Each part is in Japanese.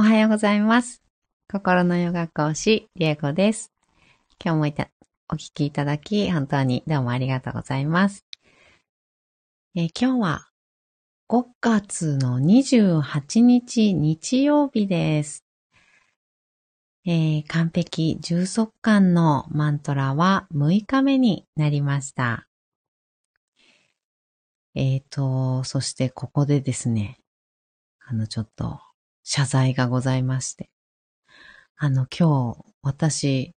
おはようございます。心のヨガ講師、リエコです。今日もいたお聞きいただき、本当にどうもありがとうございます。え今日は5月の28日日曜日です。えー完璧充足感のマントラは6日目になりました。えーと、そしてここでですね、あのちょっと謝罪がございまして。あの今日私、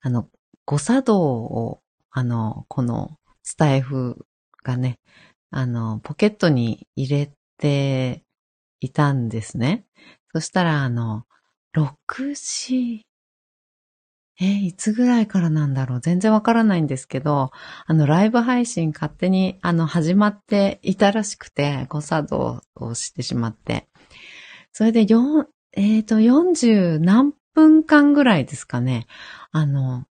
あの誤作動を、あの、このスタイフがね、あの、ポケットに入れていたんですね。そしたら、あの、6時、え、いつぐらいからなんだろう？全然わからないんですけど、あの、ライブ配信勝手に、あの、始まっていたらしくて、誤作動をしてしまって。それで、よ、えっ、と、40何分間ぐらいですかね。あの、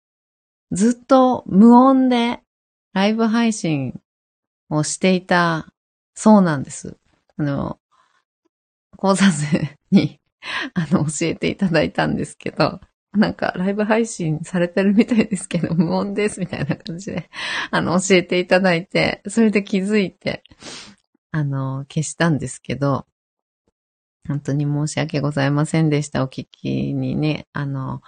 ずっと無音でライブ配信をしていたそうなんです。あの、講座生に、あの、教えていただいたんですけど、なんか、ライブ配信されてるみたいですけど、無音です、みたいな感じで、あの、教えていただいて、それで気づいて、あの、消したんですけど、本当に申し訳ございませんでした。お聞きにね、あの、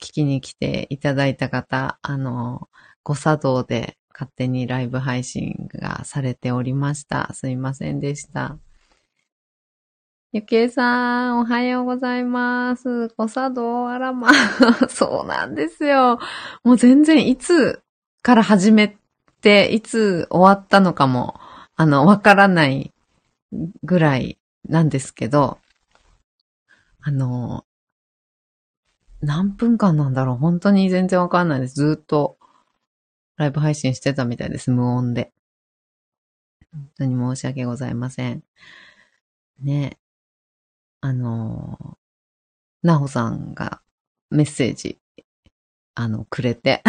聞きに来ていただいた方、あの、誤作動で勝手にライブ配信がされておりました。すいませんでした。ゆきえさん、おはようございます。誤作動、あらま、そうなんですよ。もう全然いつから始めて、いつ終わったのかも、あの、わからないぐらいなんですけど、あの、何分間なんだろう本当に全然わかんないです。ずっとライブ配信してたみたいです。無音で。本当に申し訳ございません。ね。あの、なほさんがメッセージ、あの、くれて、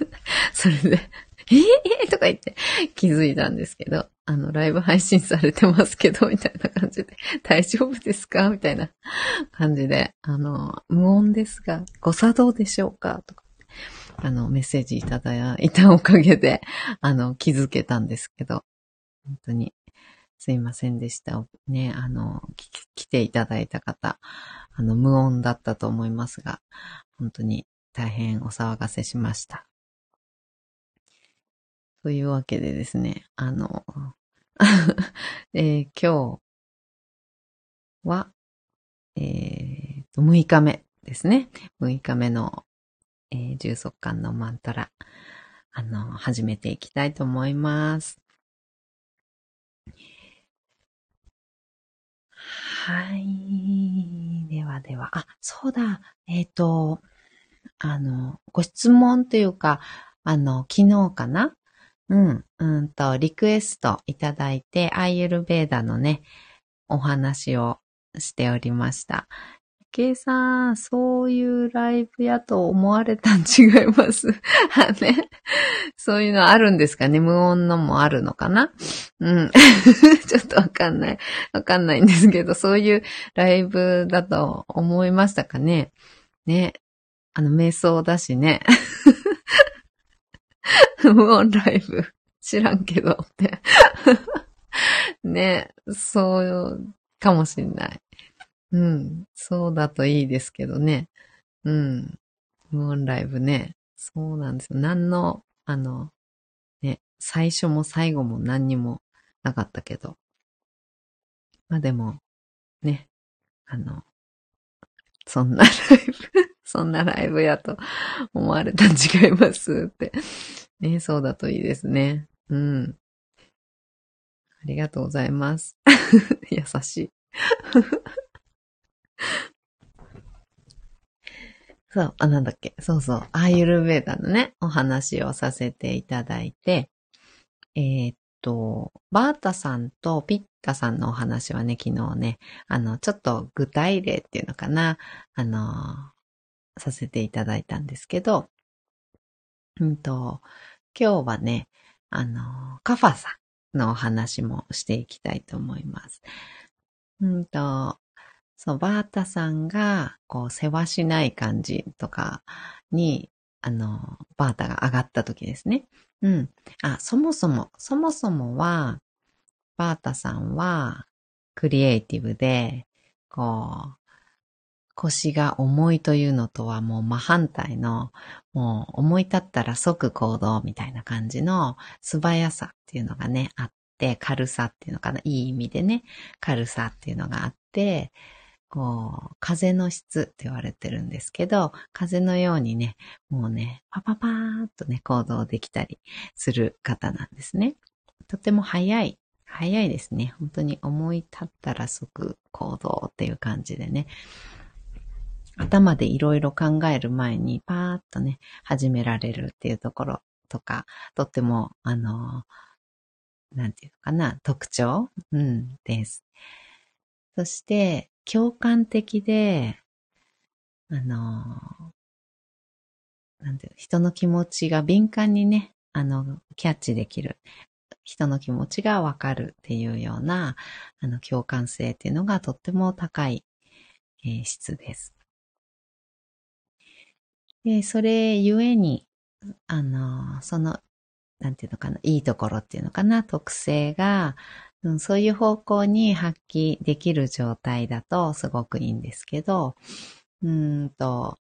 それで、えー、えーとか言って気づいたんですけど、あの、ライブ配信されてますけど、みたいな感じで、大丈夫ですか？みたいな。感じで、あの、無音ですが、ご作動でしょうか？とか、あの、メッセージいただいたおかげで、あの、気づけたんですけど、本当に、すいませんでした。ね、あの、来ていただいた方、あの、無音だったと思いますが、本当に大変お騒がせしました。というわけでですね、あの、えー今日は、えーと、6日目ですね。6日目の、えー充足感のマントラ、あの、始めていきたいと思います。はい。ではでは、あ、そうだ。えっ、と、あの、ご質問というか、あの、昨日かなうん、うんと、リクエストいただいて、アイユルベーダのね、お話をしておりました。ケイさん、そういうライブやと思われたん違います？ね。そういうのあるんですかね？無音のもあるのかな？うん。ちょっとわかんない。わかんないんですけど、そういうライブだと思いましたかね？ね。あの、瞑想だしね。無音ライブ。知らんけどって。ね。そうかもしんない。うん。そうだといいですけどね。うん。無音ライブね。そうなんですよ。何の、あの、ね、最初も最後も何にもなかったけど。まあでも、ね、あの、そんなライブ、そんなライブやと思われたん違いますって。ね、そうだといいですね。うん。ありがとうございます。優しい。そう、あ、なんだっけ？そうそう。アーユルベーダのね、お話をさせていただいて、えーっと、バータさんとピッタさんのお話はね、昨日ね、あの、ちょっと具体例っていうのかな、あの、させていただいたんですけど、うんと、今日はね、あの、カファさんのお話もしていきたいと思います。うんと、そのバータさんが、こう、世話しない感じとかに、あの、バータが上がった時ですね。うん。あ、そもそも、そもそもは、バータさんは、クリエイティブで、こう、腰が重いというのとはもう真反対の、もう思い立ったら即行動みたいな感じの素早さっていうのがね、あって、軽さっていうのかな、いい意味でね、軽さっていうのがあって、こう、風の質って言われてるんですけど、風のようにね、もうね、パパパーっとね、行動できたりする方なんですね。とても早い、早いですね。本当に思い立ったら即行動っていう感じでね。頭でいろいろ考える前にパーッとね、始められるっていうところとか、とっても、あの、なんていうのかな、特徴？うん、です。そして、共感的で、あの、なんていう人の気持ちが敏感にね、あの、キャッチできる。人の気持ちがわかるっていうような、あの、共感性っていうのがとっても高い、えー、質です。で、それゆえに、あの、その、なんていうのかな、いいところっていうのかな、特性が、うん、そういう方向に発揮できる状態だとすごくいいんですけど、うんと、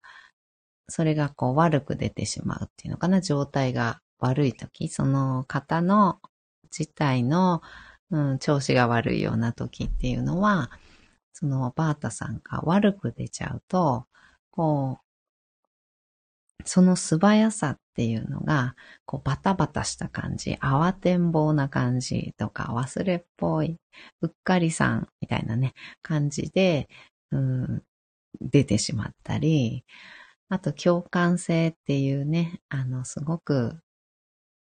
それがこう悪く出てしまうっていうのかな、状態が悪い時、その方の自体の、うん、調子が悪いような時っていうのは、そのバータさんが悪く出ちゃうと、こう、その素早さっていうのが、こうバタバタした感じ、慌てんぼうな感じとか、忘れっぽい、うっかりさんみたいなね、感じで、うん、出てしまったり、あと共感性っていうね、あの、すごく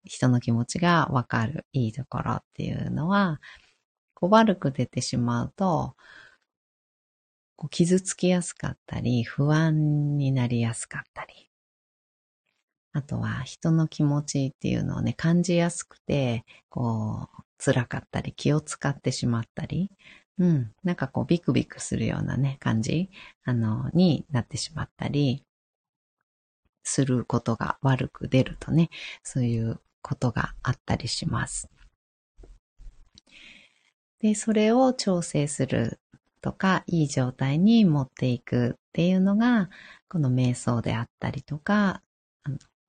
人の気持ちがわかるいいところっていうのは、こう悪く出てしまうと、こう傷つきやすかったり、不安になりやすかったり、あとは人の気持ちっていうのをね、感じやすくて、こう、辛かったり、気を使ってしまったり、うん、なんかこう、ビクビクするようなね、感じ、あの、になってしまったり、することが悪く出るとね、そういうことがあったりします。で、それを調整するとか、いい状態に持っていくっていうのが、この瞑想であったりとか、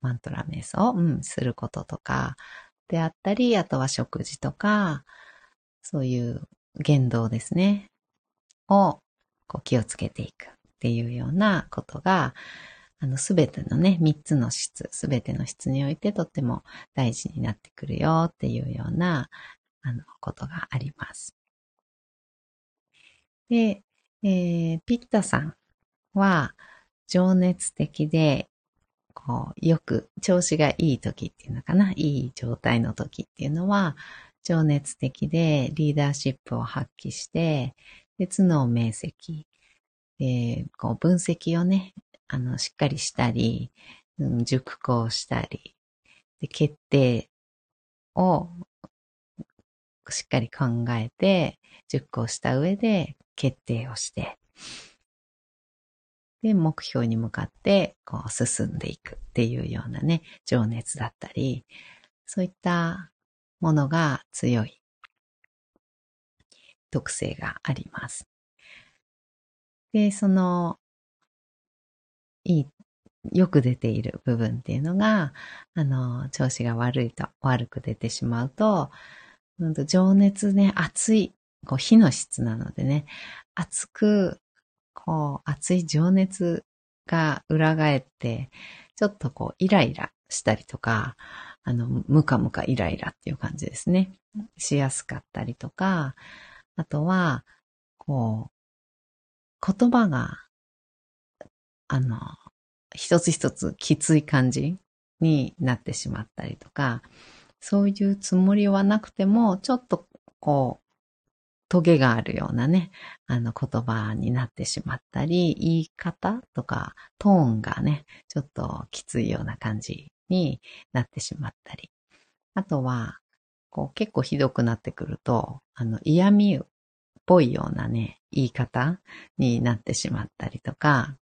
マントラ瞑想、うん、することとかであったり、あとは食事とか、そういう言動ですね、をこう気をつけていくっていうようなことが、あの、すべてのね、三つの質、すべての質においてとっても大事になってくるよっていうような、あの、ことがあります。で、えー、ピッタさんは、情熱的でこう、よく調子がいい時っていうのかな、いい状態の時っていうのは、情熱的でリーダーシップを発揮して、で、頭脳明晰、で、こう、分析をね、あの、しっかりしたり、うん、熟考したり、で、決定をしっかり考えて、熟考した上で決定をして、で、目標に向かって、こう、進んでいくっていうようなね、情熱だったり、そういったものが強い特性があります。で、その、いい、よく出ている部分っていうのが、あの、調子が悪いと、悪く出てしまうと、情熱ね、熱い、こう火の質なのでね、熱くこう、熱い情熱が裏返って、ちょっとこう、イライラしたりとか、あの、ムカムカイライラっていう感じですね。しやすかったりとか、あとは、こう、言葉が、あの、一つ一つきつい感じになってしまったりとか、そういうつもりはなくても、ちょっとこう、トゲがあるようなね、あの言葉になってしまったり、言い方とかトーンがね、ちょっときついような感じになってしまったり。あとは、こう結構ひどくなってくると、あの嫌味っぽいようなね、言い方になってしまったりとか、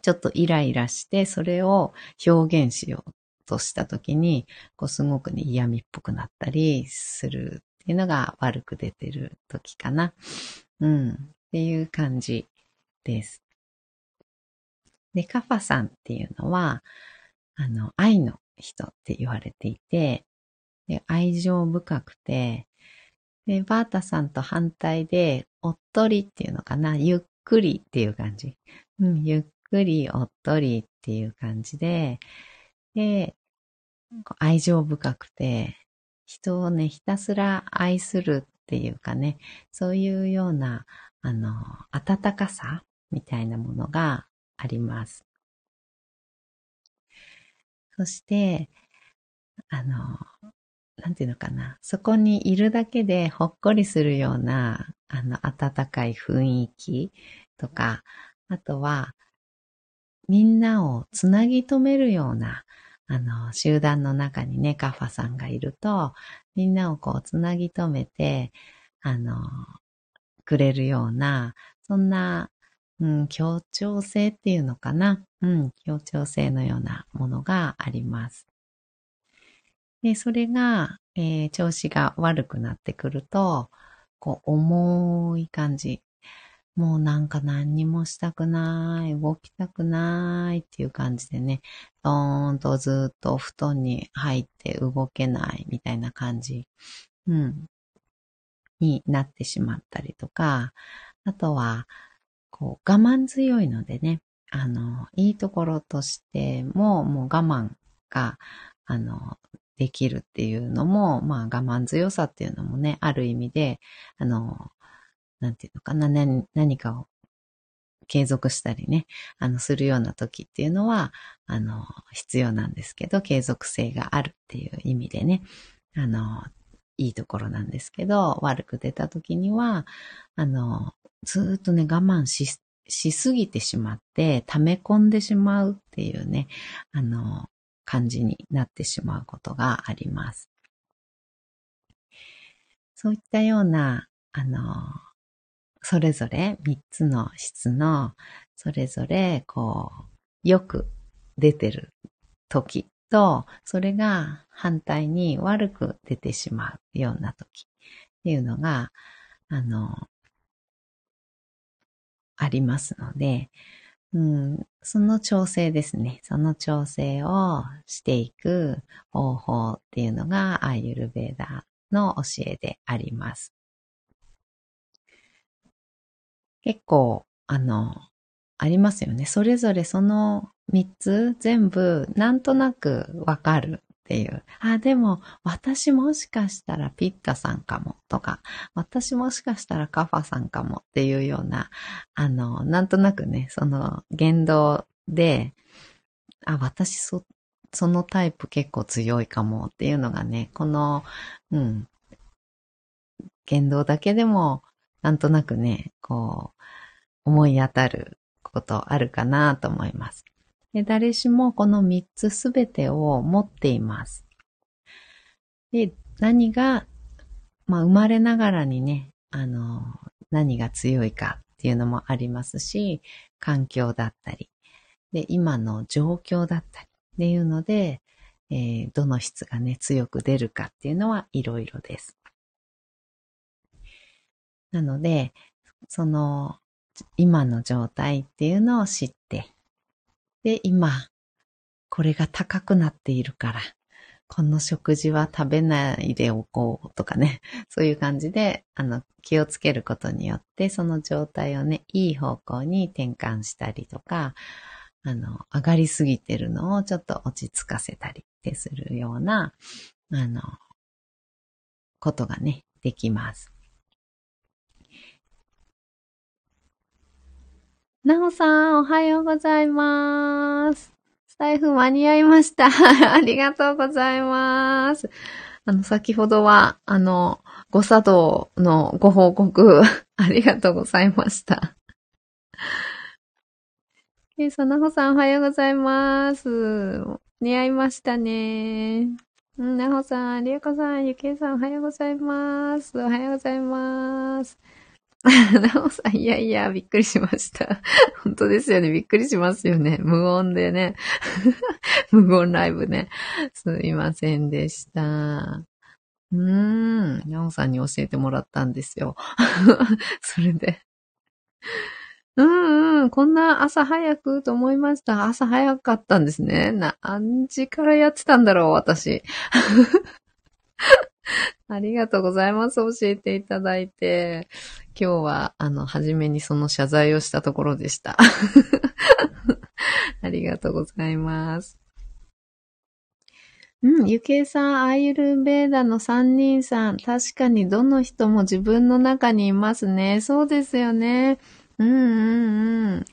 ちょっとイライラして、それを表現しようとした時に、こうすごくね、嫌味っぽくなったりするっていうのが悪く出てる時かな。うん。っていう感じです。で、カファさんっていうのは、あの、愛の人って言われていて、で愛情深くて、で、バータさんと反対で、おっとりっていうのかな、ゆっくりっていう感じ。うん、ゆっくり、おっとりっていう感じで、で、愛情深くて、人をね、ひたすら愛するっていうかね、そういうような、あの、温かさみたいなものがあります。そして、あの、なんていうのかな、そこにいるだけでほっこりするような、あの、温かい雰囲気とか、あとは、みんなをつなぎ止めるような、あの、集団の中にね、カファさんがいると、みんなをこう、つなぎ止めて、あの、くれるような、そんな、うん、協調性っていうのかな。うん、協調性のようなものがあります。で、それが、えー、調子が悪くなってくると、こう、重い感じ。もうなんか何にもしたくない、動きたくないっていう感じでね、ドーンとずっとお布団に入って動けないみたいな感じ、うん、になってしまったりとか、あとは、こう、我慢強いのでね、あの、いいところとしても、もう我慢が、あの、できるっていうのも、まあ我慢強さっていうのもね、ある意味で、あの、なんていうのかな、何何かを継続したりね、あの、するような時っていうのは、あの、必要なんですけど、継続性があるっていう意味でね、あの、いいところなんですけど、悪く出た時には、あの、ずっとね、我慢し、しすぎてしまって、溜め込んでしまうっていうね、あの、感じになってしまうことがあります。そういったような、あの、それぞれ3つの質の、それぞれ、こう、よく出てる時と、それが反対に悪く出てしまうような時っていうのが、あの、ありますので、うん、その調整ですね。その調整をしていく方法っていうのがアーユルベーダの教えであります。結構、あの、ありますよね。それぞれその3つ全部なんとなくわかるっていう。あ、でも私もしかしたらピッタさんかもとか、私もしかしたらカファさんかもっていうような、あの、なんとなくね、その言動で、あ、私そ、そのタイプ結構強いかもっていうのがね、この、うん、言動だけでも、なんとなくね、こう、思い当たることあるかなと思います。で誰しもこの3つすべてを持っています。で、何が、まあ生まれながらにね、あの、何が強いかっていうのもありますし、環境だったり、で、今の状況だったりっていうので、えー、どの質がね、強く出るかっていうのはいろいろです。なので、その、今の状態っていうのを知って、で、今、これが高くなっているから、この食事は食べないでおこうとかね、そういう感じで、あの、気をつけることによって、その状態をね、いい方向に転換したりとか、あの、上がりすぎてるのをちょっと落ち着かせたりってするような、あの、ことがね、できます。なおさん、おはようございます。スタイフ間に合いました。ありがとうございます。あの、先ほどは、あの、ご作動のご報告、ありがとうございました。えー、そなほさん、おはようございます。似合いましたね。うん、なほさん、りえこさん、ゆきえさん、おはようございます。おはようございます。なおさん、いやいや、びっくりしました。本当ですよね。びっくりしますよね。無音でね。無音ライブね。すいませんでした。うーん。なおさんに教えてもらったんですよ。それで。うんうん。こんな朝早くと思いました。朝早かったんですね。何時からやってたんだろう、私。ありがとうございます。教えていただいて。今日は、あの、初めにその謝罪をしたところでした。ありがとうございます。うん、ゆけいさん、アイルベーダの三人さん。確かにどの人も自分の中にいますね。そうですよね。うんうんうん。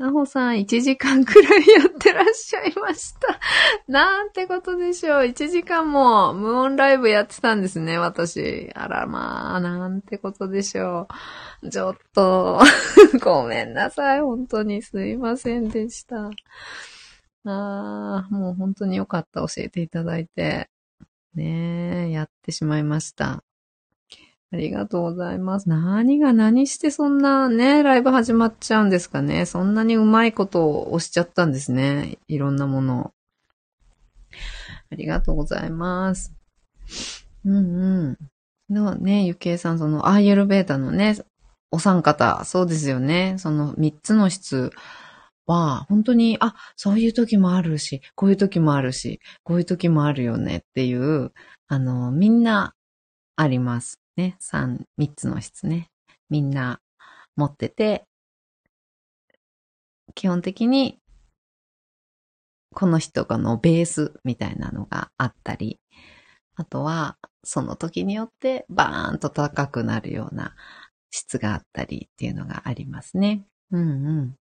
なほさん、1時間くらいやってらっしゃいました。なんてことでしょう。1時間も無音ライブやってたんですね、私。あらまあ、なんてことでしょう。ちょっと、ごめんなさい。本当にすいませんでした。ああ、もう本当によかった。教えていただいて。ねえ、やってしまいました。ありがとうございます。何が何してそんなね、ライブ始まっちゃうんですかね。そんなにうまいことを押しちゃったんですね。いろんなものを。ありがとうございます。うんうん。のね、ゆけいさん、その、アーユルベータのね、お三方、そうですよね。その三つの質は、本当に、あ、そういう時もあるし、こういう時もあるし、こういう時もあるよねっていう、あの、みんなあります。ね、三、三つの質ね。みんな持ってて、基本的に、この人がのベースみたいなのがあったり、あとは、その時によってバーンと高くなるような質があったりっていうのがありますね。うんうん。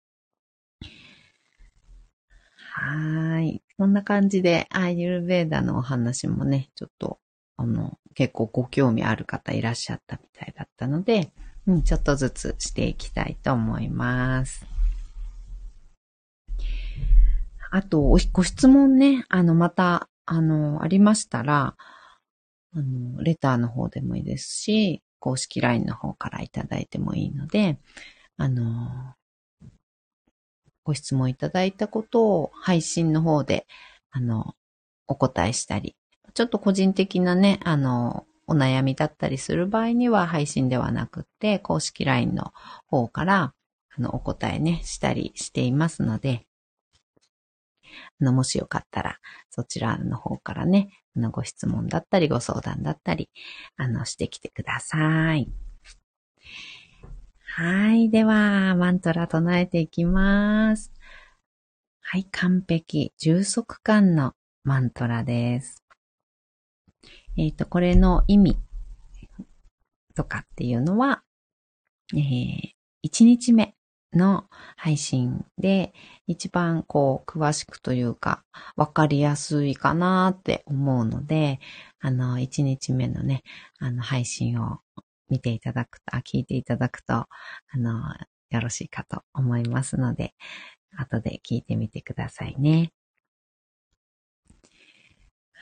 はい。こんな感じで、アイユルベーダのお話もね、ちょっとあの、結構ご興味ある方いらっしゃったみたいだったので、うん、ちょっとずつしていきたいと思います。あと、ご質問ね、あの、また、あの、ありましたら、あの、レターの方でもいいですし、公式 LINE の方からいただいてもいいので、あの、ご質問いただいたことを配信の方で、あの、お答えしたりちょっと個人的なね、あの、お悩みだったりする場合には配信ではなくて、公式 LINE の方から、あの、お答えね、したりしていますので、あの、もしよかったら、そちらの方からね、あの、ご質問だったり、ご相談だったり、あの、してきてください。はい。では、マントラ唱えていきます。はい。完璧。充足感のマントラです。えっ、ー、と、これの意味とかっていうのは、えー、1日目の配信で一番こう詳しくというかわかりやすいかなって思うので、あの、1日目のね、あの配信を見ていただくと、聞いていただくと、あの、よろしいかと思いますので、後で聞いてみてくださいね。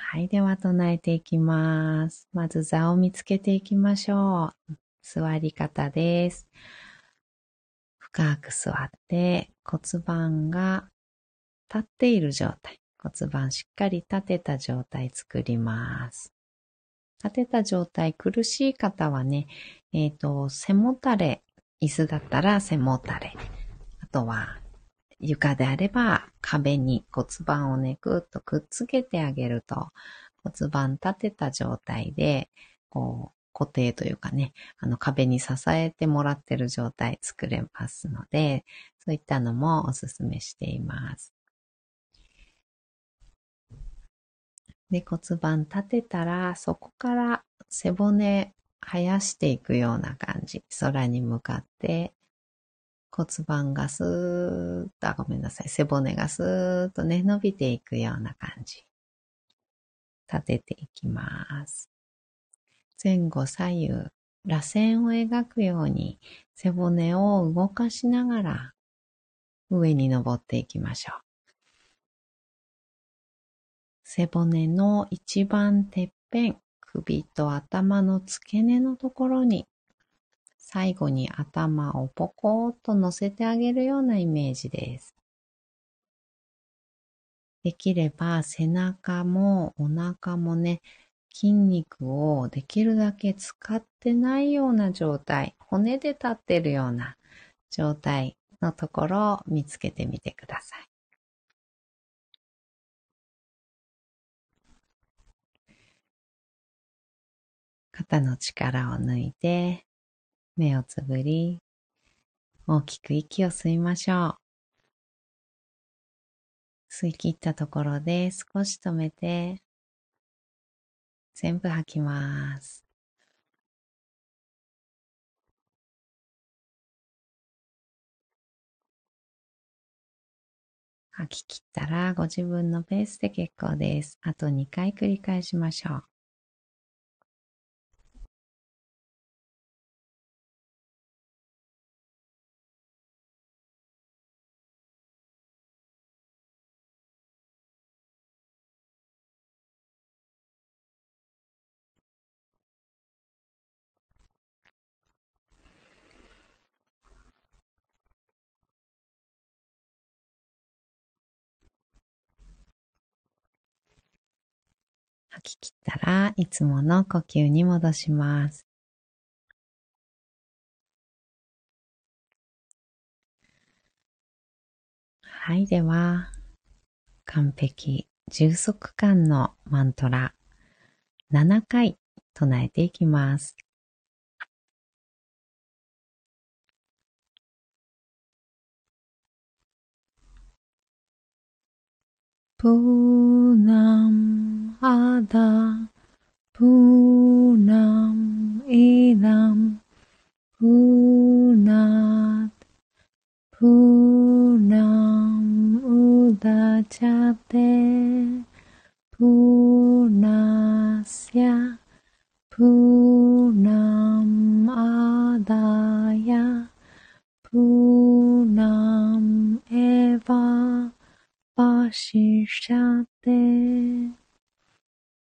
はい。では、唱えていきます。まず、座を見つけていきましょう。座り方です。深く座って、骨盤が立っている状態。骨盤しっかり立てた状態作ります。立てた状態、苦しい方はね、えっ、ー、と、背もたれ、椅子だったら背もたれ。あとは、床であれば壁に骨盤をね、ぐっとくっつけてあげると骨盤立てた状態で、こう、固定というかね、あの壁に支えてもらってる状態作れますので、そういったのもおすすめしています。で、骨盤立てたら、そこから背骨生やしていくような感じ。空に向かって骨盤がスーッと、ごめんなさい。背骨がスーッとね、伸びていくような感じ。立てていきます。前後左右、螺旋を描くように背骨を動かしながら上に登っていきましょう。背骨の一番てっぺん、首と頭の付け根のところに、最後に頭をポコーっと乗せてあげるようなイメージです。できれば背中もお腹もね、筋肉をできるだけ使ってないような状態、骨で立ってるような状態のところを見つけてみてください。肩の力を抜いて、目をつぶり、大きく息を吸いましょう。吸い切ったところで少し止めて、全部吐きます。吐き切ったらご自分のペースで結構です。あと2回繰り返しましょう。き切ったらいつもの呼吸に戻します。はい、では、完璧充足感のマントラ7回唱えていきます。プーナムアダプーナムイダム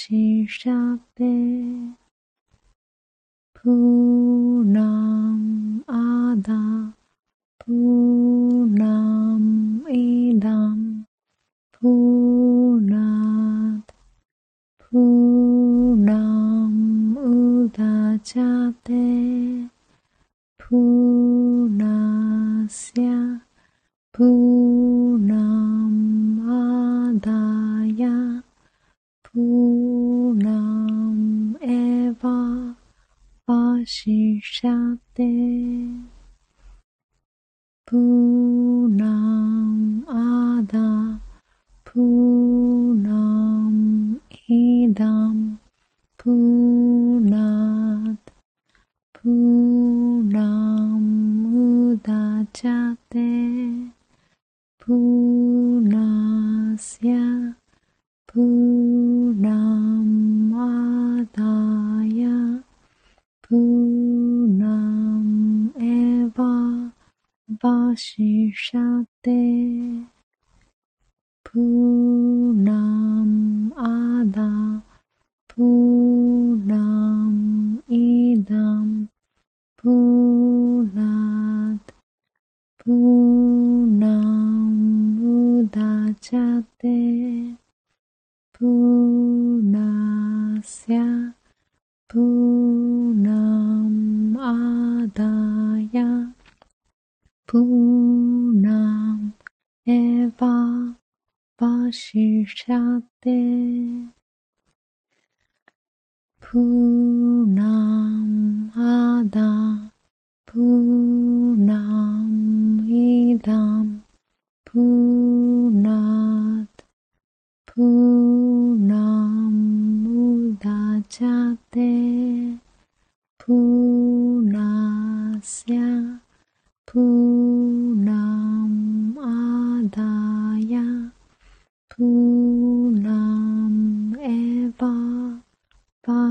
细沙杯 Punasya Punamadaya Punam Eva Vasishate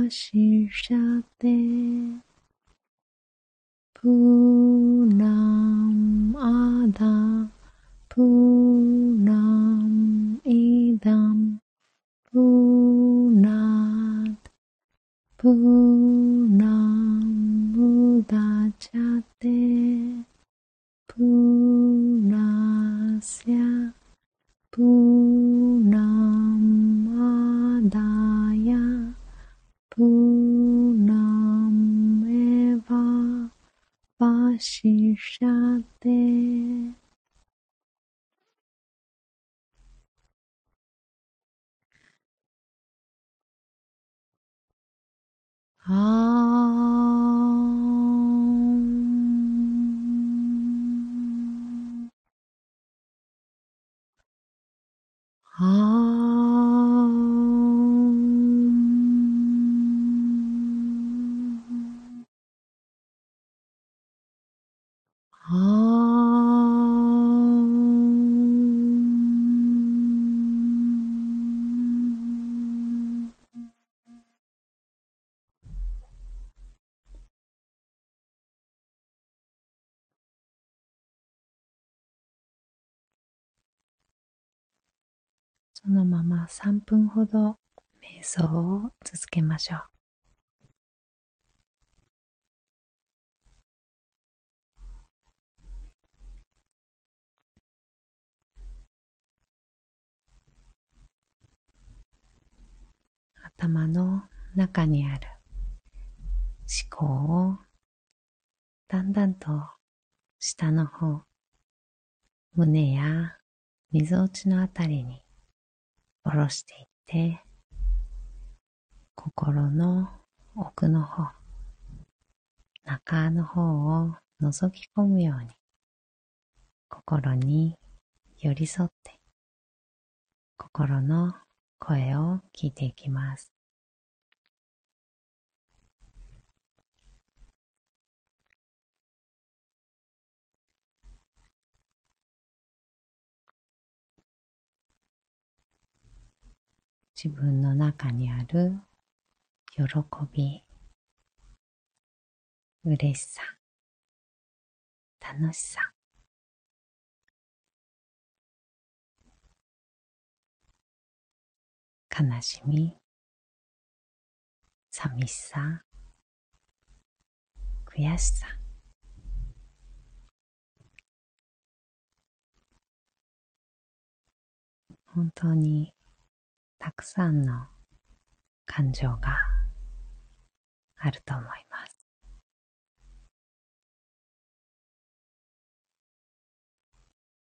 しゃって。そのまま3分ほど瞑想を続けましょう。頭の中にある思考をだんだんと下の方、胸や溝落ちのあたりに下ろしていって、心の奥の方、中の方を覗き込むように、心に寄り添って、心の声を聞いていきます。自分の中にある喜び、嬉しさ、楽しさ、悲しみ、寂しさ、悔しさ、本当にたくさんの感情があると思います。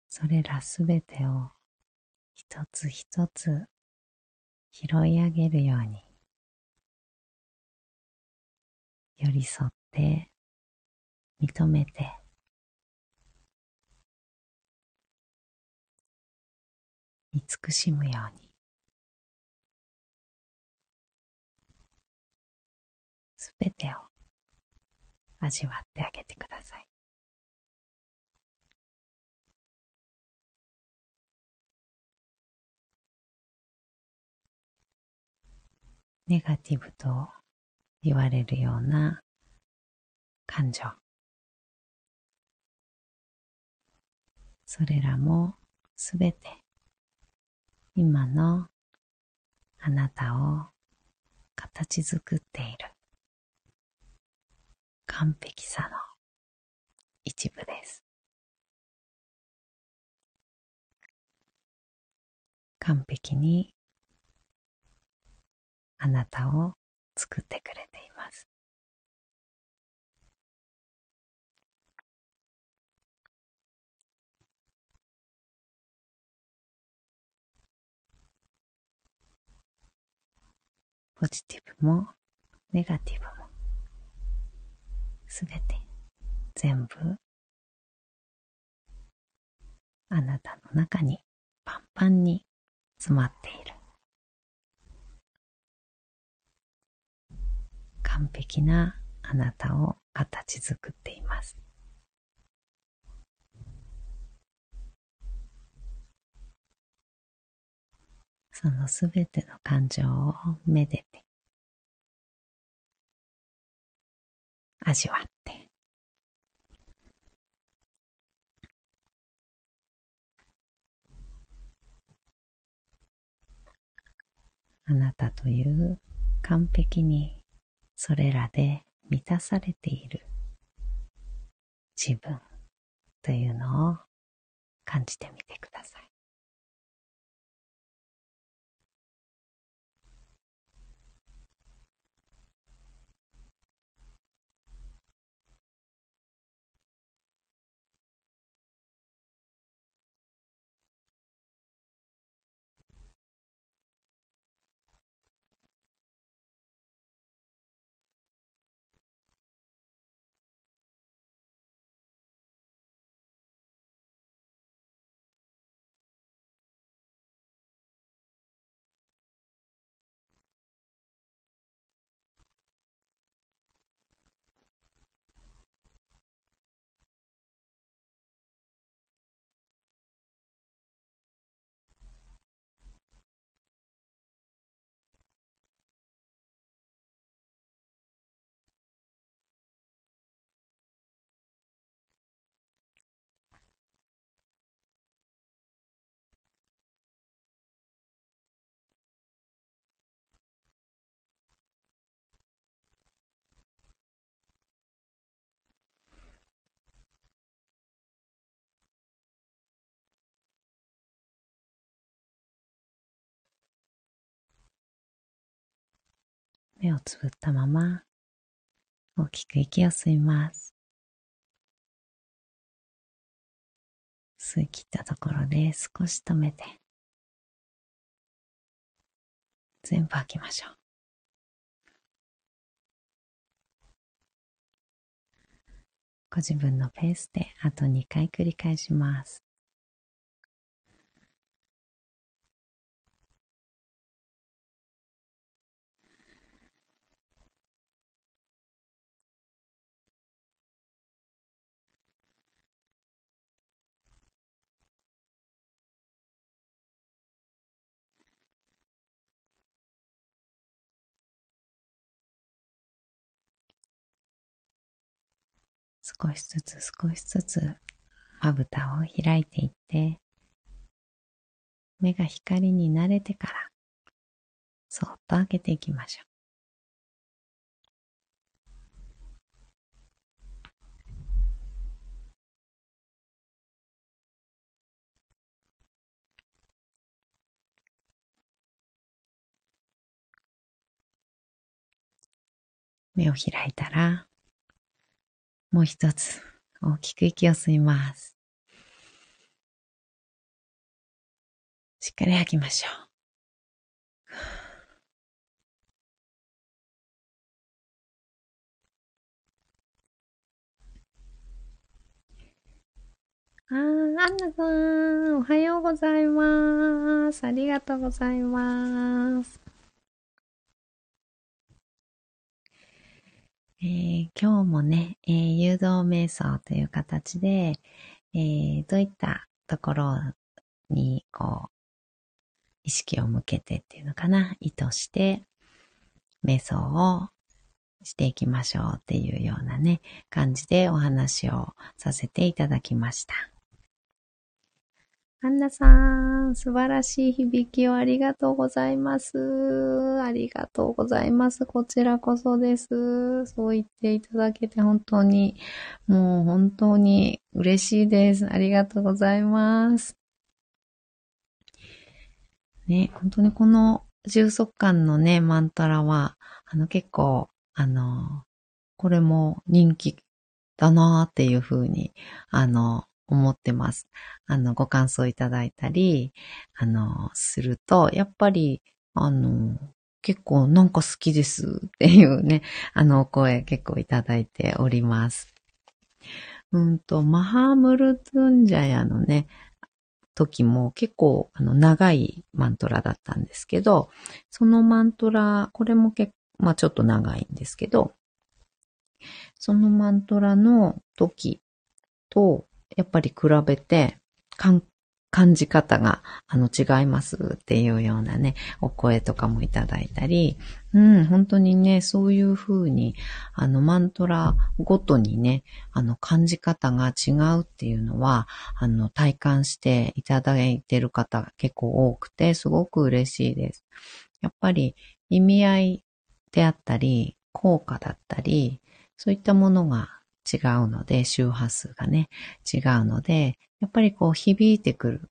それらすべてを一つ一つ拾い上げるように寄り添って認めて慈しむようにべてを味わってあげてください。ネガティブと言われるような感情。それらもすべて今のあなたを形作っている完璧さの一部です。完璧にあなたを作ってくれています。ポジティブもネガティブもすべて全部あなたの中にパンパンに詰まっている。完璧なあなたを形作っています。そのすべての感情をめでて味わって、あなたという完璧にそれらで満たされている自分というのを感じてみてください。目をつぶったまま大きく息を吸います。吸い切ったところで少し止めて全部吐きましょう。ご自分のペースであと2回繰り返します。少しずつ少しずつまぶたを開いていって、目が光に慣れてから、そっと開けていきましょう。目を開いたら、もう一つ大きく息を吸います。しっかり吐きましょう。あー、アンナさん、おはようございます。ありがとうございます。えー、今日もね、えー、誘導瞑想という形で、えー、どういったところに、こう、意識を向けてっていうのかな、意図して、瞑想をしていきましょうっていうようなね、感じでお話をさせていただきました。アンナさん、素晴らしい響きをありがとうございます。ありがとうございます。こちらこそです。そう言っていただけて本当に、もう本当に嬉しいです。ありがとうございます。ね、本当にこの充足感のね、マントラは、あの結構、あの、これも人気だなーっていうふうに、あの、思ってます。あの、ご感想いただいたり、あの、すると、やっぱり、あの、結構なんか好きですっていうね、あの、お声結構いただいております。うんと、マハムルトゥンジャヤのね、時も結構あの長いマントラだったんですけど、そのマントラ、これも結構、まあちょっと長いんですけど、そのマントラの時と、やっぱり比べて、感じ方が、あの、違いますっていうようなね、お声とかもいただいたり、うん、本当にね、そういう風に、あの、マントラごとにね、あの、感じ方が違うっていうのは、あの、体感していただいてる方結構多くて、すごく嬉しいです。やっぱり、意味合いであったり、効果だったり、そういったものが違うので、周波数がね、違うので、やっぱりこう響いてくる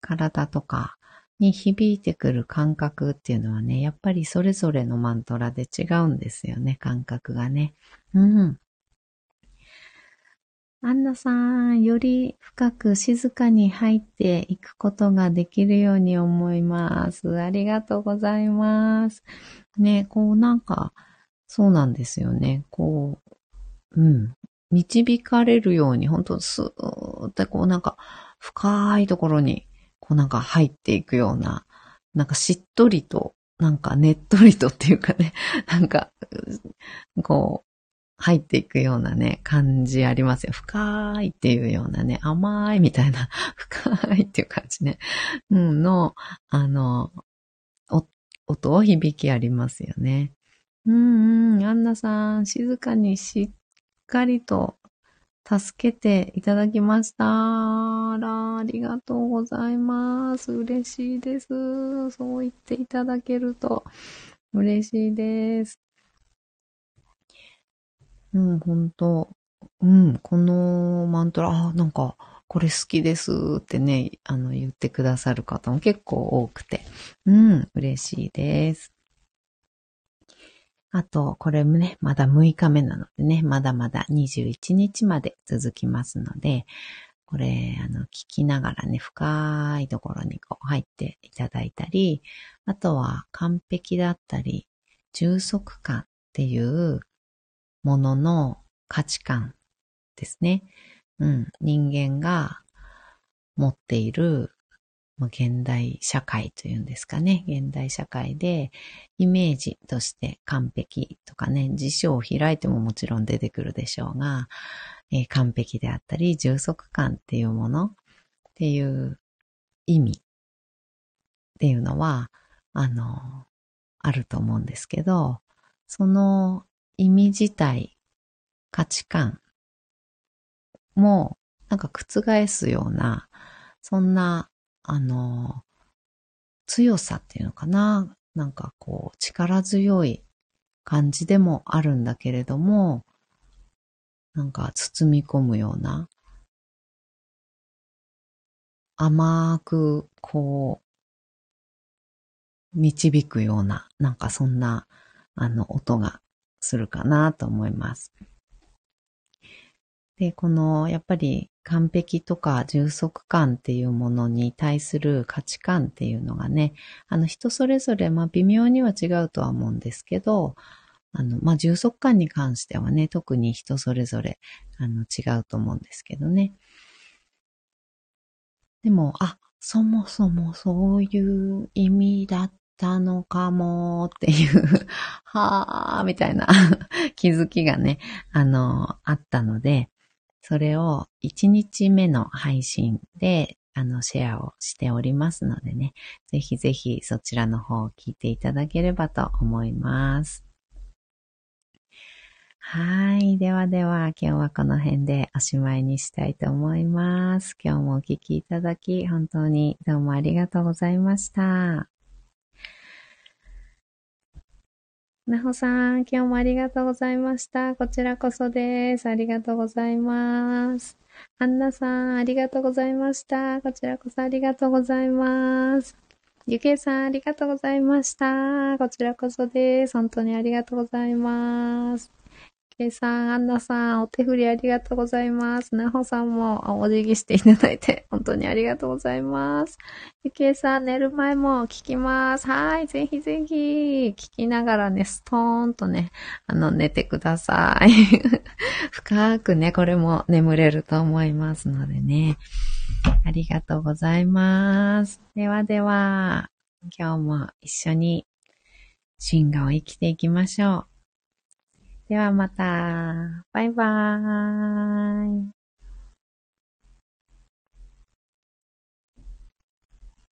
体とかに響いてくる感覚っていうのはね、やっぱりそれぞれのマントラで違うんですよね、感覚がね。うん。アンナさん、より深く静かに入っていくことができるように思います。ありがとうございます。ね、こうなんか、そうなんですよね。こう、うん。導かれるように、ほんとスーってこうなんか深いところにこうなんか入っていくような、なんかしっとりと、なんかねっとりとっていうかね、なんか、こう、入っていくようなね、感じありますよ。深いっていうようなね、甘いみたいな、深いっていう感じね、うん、の、あの、音を響きありますよね。うんうん、アンナさん、静かにしっっかりと助けていただきました。あら、ありがとうございます。嬉しいです。そう言っていただけると嬉しいです。うん、本当うん、このマントラ、あ、なんか、これ好きですってね、あの、言ってくださる方も結構多くて、うん、嬉しいです。あと、これもね、まだ6日目なのでね、まだまだ21日まで続きますので、これ、あの、聞きながらね、深いところにこう入っていただいたり、あとは完璧だったり、充足感っていうものの価値観ですね。うん、人間が持っている現代社会というんですかね。現代社会でイメージとして完璧とかね、辞書を開いてももちろん出てくるでしょうが、えー、完璧であったり充足感っていうものっていう意味っていうのは、あの、あると思うんですけど、その意味自体、価値観もなんか覆すような、そんなあの、強さっていうのかな。なんかこう、力強い感じでもあるんだけれども、なんか包み込むような、甘くこう、導くような、なんかそんな、あの、音がするかなと思います。で、この、やっぱり完璧とか充足感っていうものに対する価値観っていうのがね、あの人それぞれ、まあ微妙には違うとは思うんですけど、あの、まあ充足感に関してはね、特に人それぞれ、あの違うと思うんですけどね。でも、あ、そもそもそういう意味だったのかもっていう はぁ、みたいな 気づきがね、あの、あったので、それを1日目の配信であの、シェアをしておりますのでね、ぜひぜひそちらの方を聞いていただければと思います。はい。ではでは、今日はこの辺でおしまいにしたいと思います。今日もお聞きいただき、本当にどうもありがとうございました。なほさん、今日もありがとうございました。こちらこそです。ありがとうございます。アンナさん、ありがとうございました。こちらこそありがとうございます。ゆけいさん、ありがとうございました。こちらこそです。本当にありがとうございます。けいさん、アンナさん、お手振りありがとうございます。なほさんもお辞儀していただいて、本当にありがとうございます。ゆけいさん、寝る前も聞きます。はい、ぜひぜひ、聞きながらね、ストーンとね、あの、寝てください。深くね、これも眠れると思いますのでね。ありがとうございます。ではでは、今日も一緒に進化を生きていきましょう。ではまた。バイバーイ。